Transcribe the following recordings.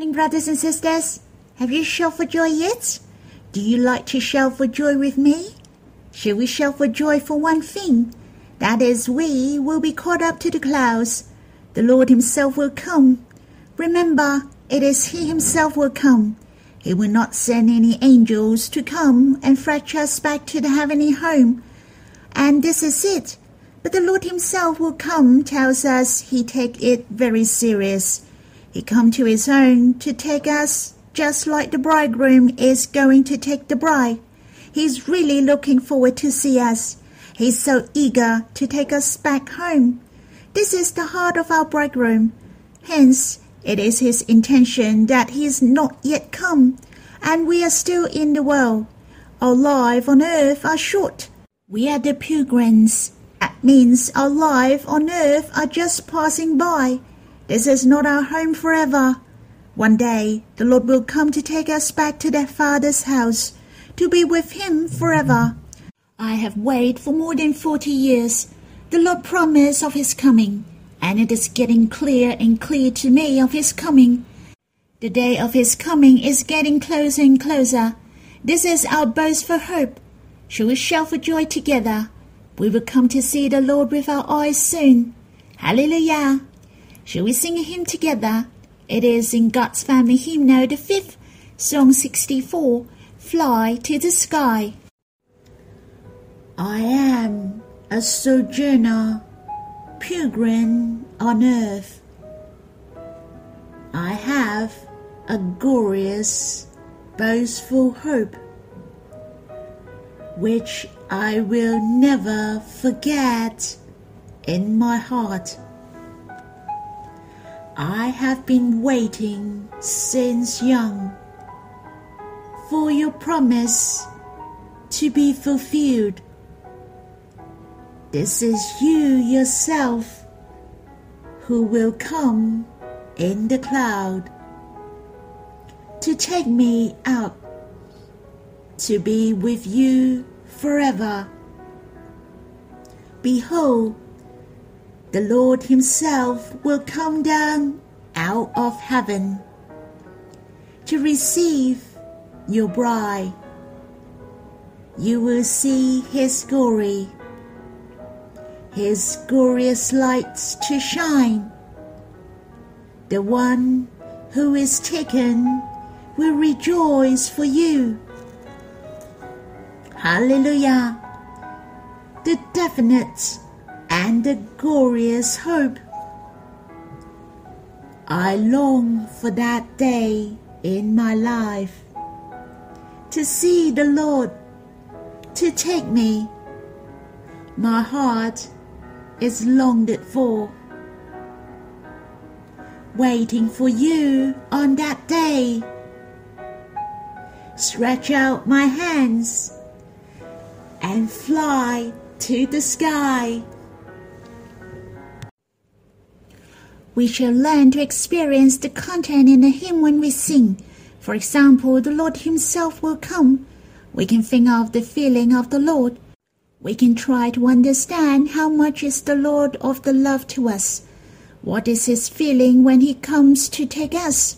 morning, brothers and sisters. Have you shout for joy yet? Do you like to shout for joy with me? Shall we shout for joy for one thing? That is, we will be caught up to the clouds. The Lord Himself will come. Remember, it is He Himself will come. He will not send any angels to come and fetch us back to the heavenly home. And this is it. But the Lord Himself will come, tells us He take it very serious. He come to his own to take us just like the bridegroom is going to take the bride. He's really looking forward to see us. He's so eager to take us back home. This is the heart of our bridegroom. Hence, it is his intention that he is not yet come, and we are still in the world. Our life on earth are short. We are the pilgrims. That means our life on earth are just passing by. This is not our home forever. One day the Lord will come to take us back to their Father's house, to be with Him forever. I have waited for more than forty years. The Lord promised of His coming, and it is getting clear and clear to me of His coming. The day of His coming is getting closer and closer. This is our boast for hope. Shall we shout for joy together? We will come to see the Lord with our eyes soon. Hallelujah! Shall we sing a hymn together? It is in God's Family Hymnal, the fifth, Song 64, Fly to the Sky. I am a sojourner, pilgrim on earth. I have a glorious, boastful hope, which I will never forget in my heart. I have been waiting since young for your promise to be fulfilled. This is you yourself who will come in the cloud to take me out to be with you forever. Behold, the Lord Himself will come down out of heaven to receive your bride. You will see His glory, His glorious lights to shine. The one who is taken will rejoice for you. Hallelujah! The definite and a glorious hope. I long for that day in my life to see the Lord to take me. My heart is longed for, waiting for you on that day. Stretch out my hands and fly to the sky. We shall learn to experience the content in the hymn when we sing. For example, the Lord Himself will come. We can think of the feeling of the Lord. We can try to understand how much is the Lord of the love to us. What is His feeling when He comes to take us?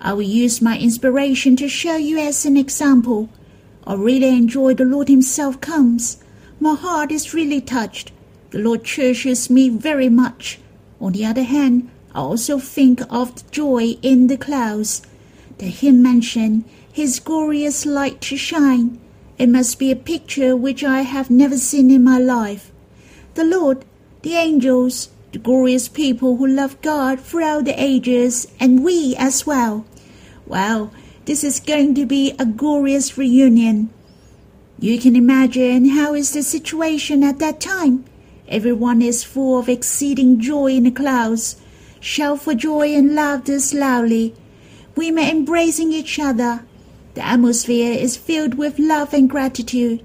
I will use my inspiration to show you as an example. I really enjoy the Lord Himself comes. My heart is really touched. The Lord cherishes me very much. On the other hand, I also think of the joy in the clouds. The hymn mentioned his glorious light to shine. It must be a picture which I have never seen in my life. The Lord, the angels, the glorious people who love God throughout the ages, and we as well. Well, this is going to be a glorious reunion. You can imagine how is the situation at that time. Everyone is full of exceeding joy in the clouds. Shout for joy and laughter loudly. Women embracing each other. The atmosphere is filled with love and gratitude.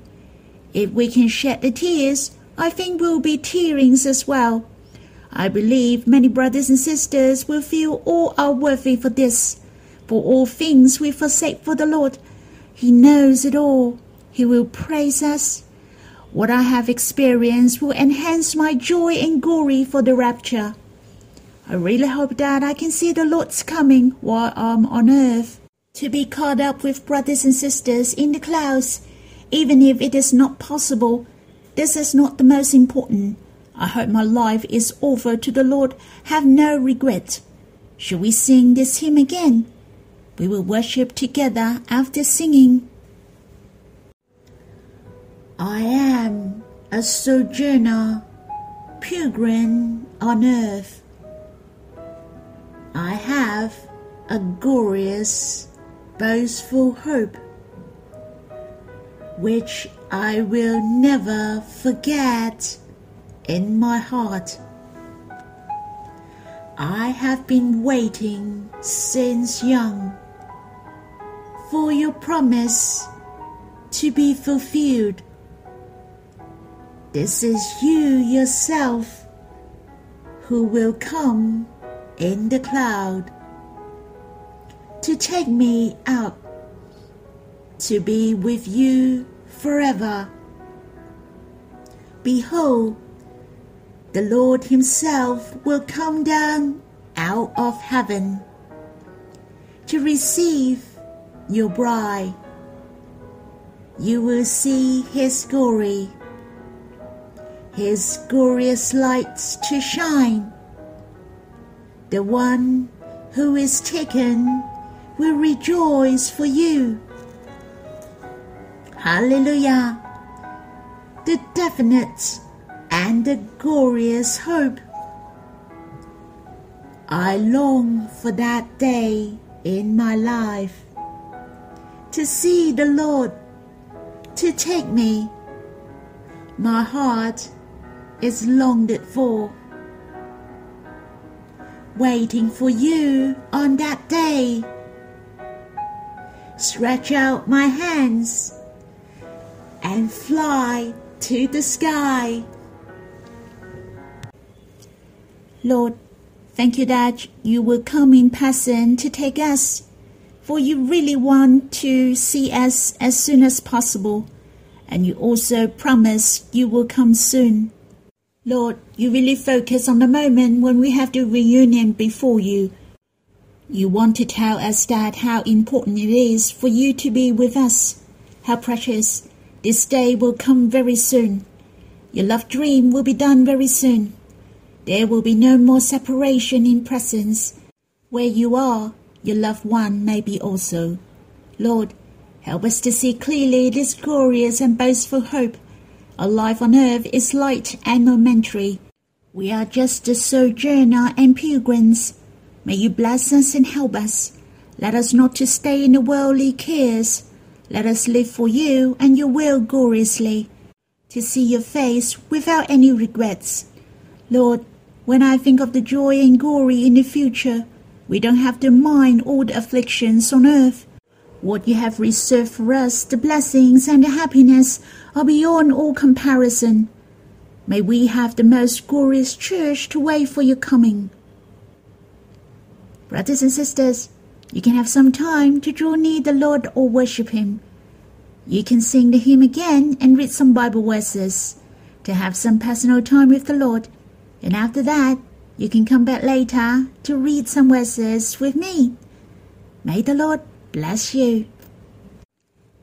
If we can shed the tears, I think we'll be tearings as well. I believe many brothers and sisters will feel all are worthy for this. For all things we forsake for the Lord. He knows it all. He will praise us what I have experienced will enhance my joy and glory for the rapture. I really hope that I can see the Lord's coming while I'm on earth. To be caught up with brothers and sisters in the clouds, even if it is not possible, this is not the most important. I hope my life is over to the Lord, have no regret. Should we sing this hymn again? We will worship together after singing. I am a sojourner, pilgrim on earth. I have a glorious, boastful hope, which I will never forget in my heart. I have been waiting since young for your promise to be fulfilled. This is you yourself who will come in the cloud to take me out to be with you forever. Behold, the Lord Himself will come down out of heaven to receive your bride. You will see his glory, his glorious lights to shine. The one who is taken will rejoice for you. Hallelujah! The definite and the glorious hope. I long for that day in my life to see the Lord, to take me. My heart is longed for, waiting for you on that day. Stretch out my hands and fly to the sky. Lord, thank you that you will come in person to take us for you really want to see us as soon as possible, and you also promise you will come soon. Lord, you really focus on the moment when we have the reunion before you. You want to tell us that how important it is for you to be with us, how precious this day will come very soon. Your love dream will be done very soon. There will be no more separation in presence. Where you are, your loved one may be also. Lord, help us to see clearly this glorious and boastful hope. Our life on earth is light and momentary. We are just a sojourner and pilgrims. May you bless us and help us. Let us not to stay in the worldly cares. Let us live for you and your will gloriously, to see your face without any regrets. Lord, when I think of the joy and glory in the future, we don't have to mind all the afflictions on earth. What you have reserved for us, the blessings and the happiness, are beyond all comparison. May we have the most glorious church to wait for your coming. Brothers and sisters, you can have some time to draw near the Lord or worship Him. You can sing the hymn again and read some Bible verses to have some personal time with the Lord. And after that, you can come back later to read some verses with me. May the Lord bless you.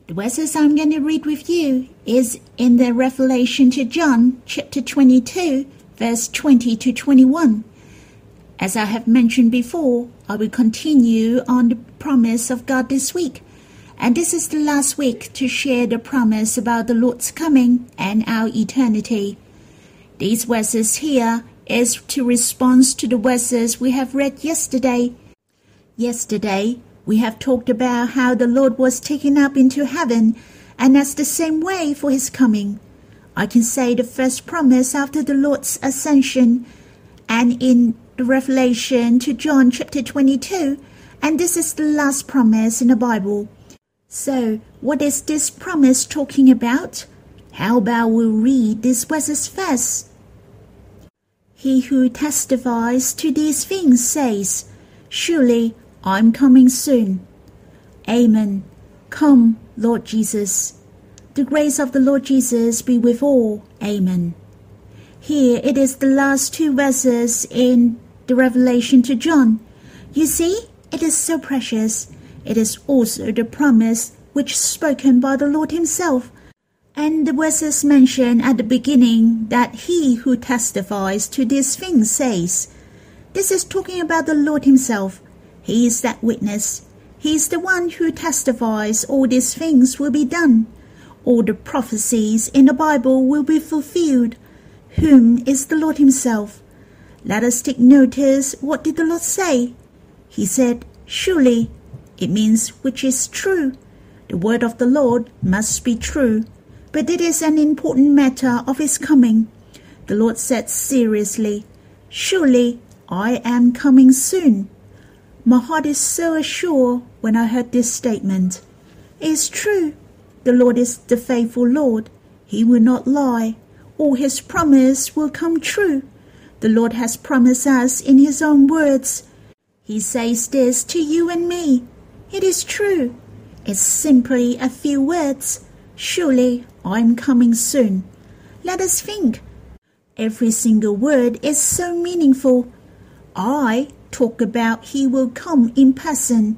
The verses I'm going to read with you is in the Revelation to John, chapter 22, verse 20 to 21. As I have mentioned before, I will continue on the promise of God this week. And this is the last week to share the promise about the Lord's coming and our eternity. These verses here is to respond to the verses we have read yesterday. Yesterday, we have talked about how the Lord was taken up into heaven, and that's the same way for his coming. I can say the first promise after the Lord's ascension, and in the Revelation to John chapter 22, and this is the last promise in the Bible. So, what is this promise talking about? How about we read these verses first? He who testifies to these things says, Surely I'm coming soon. Amen. Come, Lord Jesus. The grace of the Lord Jesus be with all. Amen. Here it is the last two verses in the revelation to John. You see, it is so precious. It is also the promise which spoken by the Lord himself. And the verses mentioned at the beginning that he who testifies to these things says, This is talking about the Lord himself. He is that witness. He is the one who testifies all these things will be done. All the prophecies in the Bible will be fulfilled. Whom is the Lord himself? Let us take notice what did the Lord say? He said, Surely. It means which is true. The word of the Lord must be true. But it is an important matter of his coming. The Lord said seriously, Surely I am coming soon. My heart is so assured when I heard this statement. It is true. The Lord is the faithful Lord. He will not lie. All his promise will come true. The Lord has promised us in his own words. He says this to you and me. It is true. It's simply a few words. Surely I'm coming soon. Let us think. Every single word is so meaningful. I talk about he will come in person.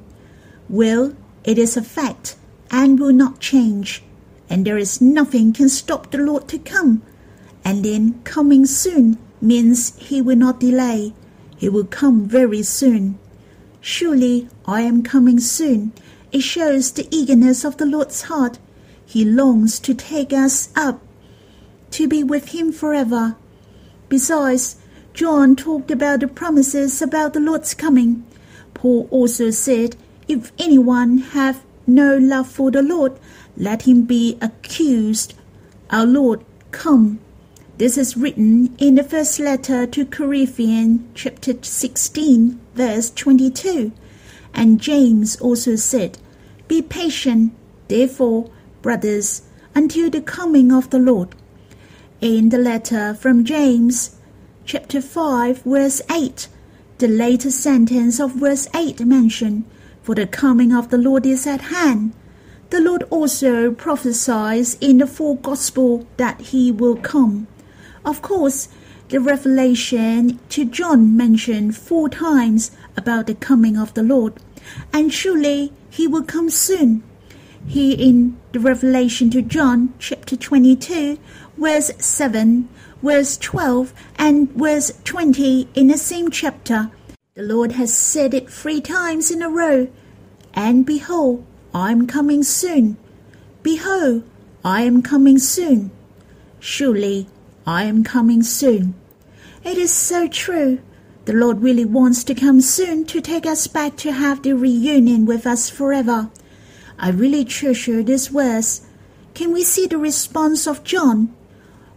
Well, it is a fact and will not change. And there is nothing can stop the Lord to come. And then coming soon means he will not delay. He will come very soon. Surely I am coming soon. It shows the eagerness of the Lord's heart. He longs to take us up, to be with him forever. Besides, John talked about the promises about the Lord's coming. Paul also said, If anyone have no love for the Lord, let him be accused. Our Lord, come. This is written in the first letter to Corinthians, chapter 16, verse 22. And James also said, Be patient, therefore, brothers, until the coming of the Lord. In the letter from James, chapter 5, verse 8, the later sentence of verse 8 mentioned, For the coming of the Lord is at hand. The Lord also prophesies in the four gospel that he will come. Of course, the revelation to John mentioned four times about the coming of the Lord, and surely he will come soon. Here in the revelation to John, chapter 22, verse 7, verse 12, and verse 20 in the same chapter. The Lord has said it three times in a row. And behold, I am coming soon. Behold, I am coming soon. Surely, I am coming soon. It is so true. The Lord really wants to come soon to take us back to have the reunion with us forever. I really treasure this verse. Can we see the response of John?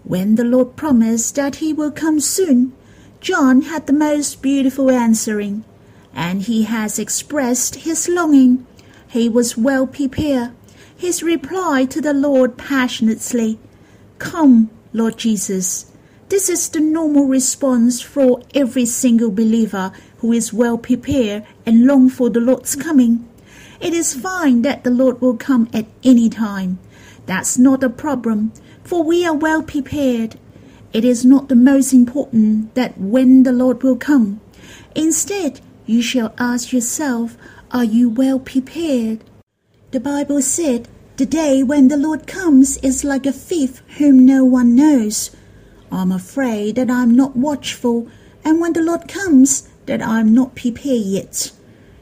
When the Lord promised that he will come soon, John had the most beautiful answering, and he has expressed his longing. He was well prepared. His reply to the Lord passionately, Come, Lord Jesus. This is the normal response for every single believer who is well prepared and long for the Lord's coming. It is fine that the Lord will come at any time. That's not a problem for we are well prepared. It is not the most important that when the Lord will come. Instead, you shall ask yourself, Are you well prepared? The Bible said, The day when the Lord comes is like a thief whom no one knows. I'm afraid that I'm not watchful, and when the Lord comes, that I'm not prepared yet.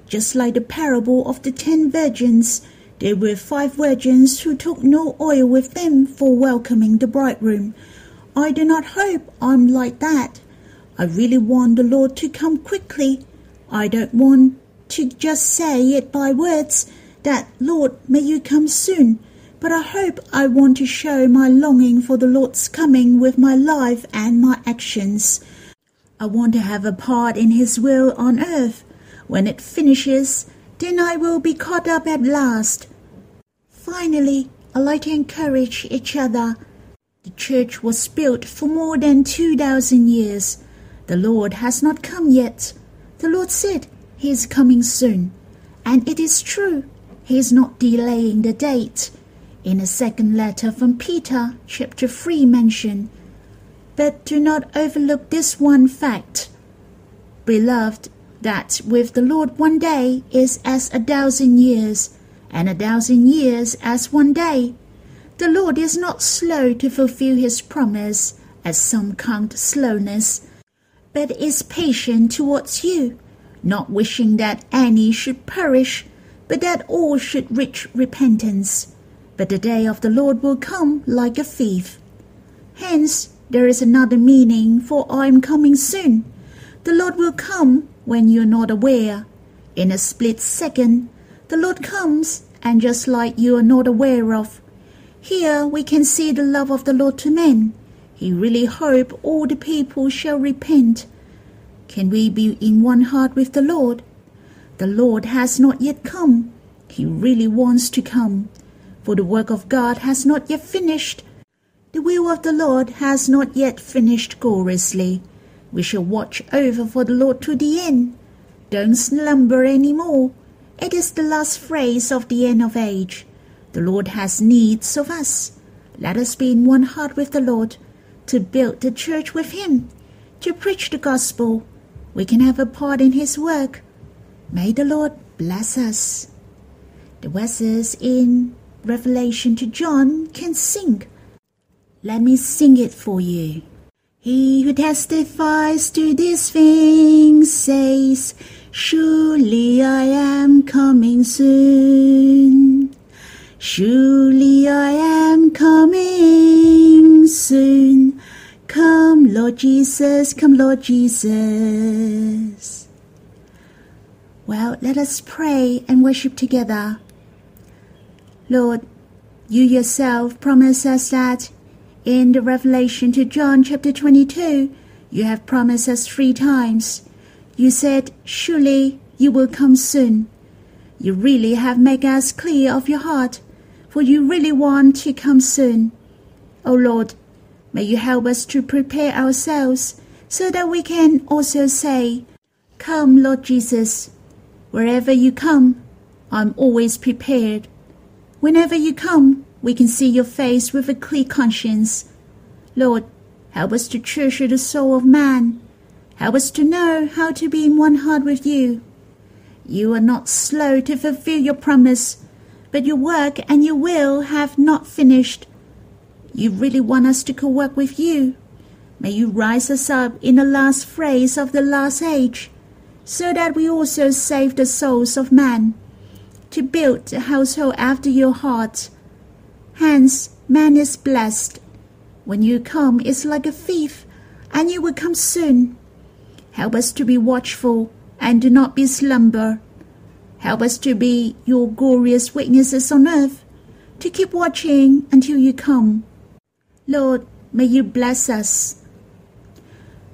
Just like the parable of the ten virgins, there were five virgins who took no oil with them for welcoming the bridegroom. I do not hope I'm like that. I really want the Lord to come quickly. I don't want to just say it by words that, Lord, may you come soon. But I hope I want to show my longing for the Lord's coming with my life and my actions. I want to have a part in His will on earth. When it finishes, then I will be caught up at last. Finally, I like to encourage each other. The church was built for more than 2,000 years. The Lord has not come yet. The Lord said He is coming soon. And it is true, He is not delaying the date. In a second letter from Peter, chapter 3, mention, But do not overlook this one fact. Beloved, that with the Lord one day is as a thousand years, and a thousand years as one day. The Lord is not slow to fulfill his promise, as some count slowness, but is patient towards you, not wishing that any should perish, but that all should reach repentance. But the day of the Lord will come like a thief. Hence, there is another meaning for I am coming soon. The Lord will come when you're not aware. In a split second, the Lord comes, and just like you are not aware of. Here we can see the love of the Lord to men. He really hope all the people shall repent. Can we be in one heart with the Lord? The Lord has not yet come. He really wants to come. For the work of God has not yet finished. The will of the Lord has not yet finished gloriously. We shall watch over for the Lord to the end. Don't slumber any more. It is the last phrase of the end of age. The Lord has needs of us. Let us be in one heart with the Lord, to build the church with Him, to preach the gospel. We can have a part in His work. May the Lord bless us. The verses in Revelation to John can sing. Let me sing it for you. He who testifies to these things says, Surely I am coming soon. Surely I am coming soon. Come, Lord Jesus, come, Lord Jesus. Well, let us pray and worship together. Lord, you yourself promise us that in the Revelation to John chapter 22, you have promised us three times. You said, Surely you will come soon. You really have made us clear of your heart, for you really want to come soon. O oh Lord, may you help us to prepare ourselves so that we can also say, Come, Lord Jesus. Wherever you come, I'm always prepared. Whenever you come, we can see your face with a clear conscience. Lord, help us to treasure the soul of man. Help us to know how to be in one heart with you. You are not slow to fulfill your promise, but your work and your will have not finished. You really want us to co-work with you. May you rise us up in the last phrase of the last age, so that we also save the souls of man, to build a household after your heart Hence, man is blessed. When you come, it's like a thief, and you will come soon. Help us to be watchful and do not be slumber. Help us to be your glorious witnesses on earth, to keep watching until you come. Lord, may you bless us.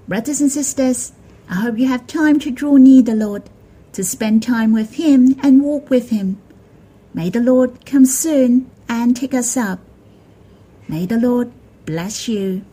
Brothers and sisters, I hope you have time to draw near the Lord, to spend time with Him and walk with Him. May the Lord come soon and take us up. May the Lord bless you.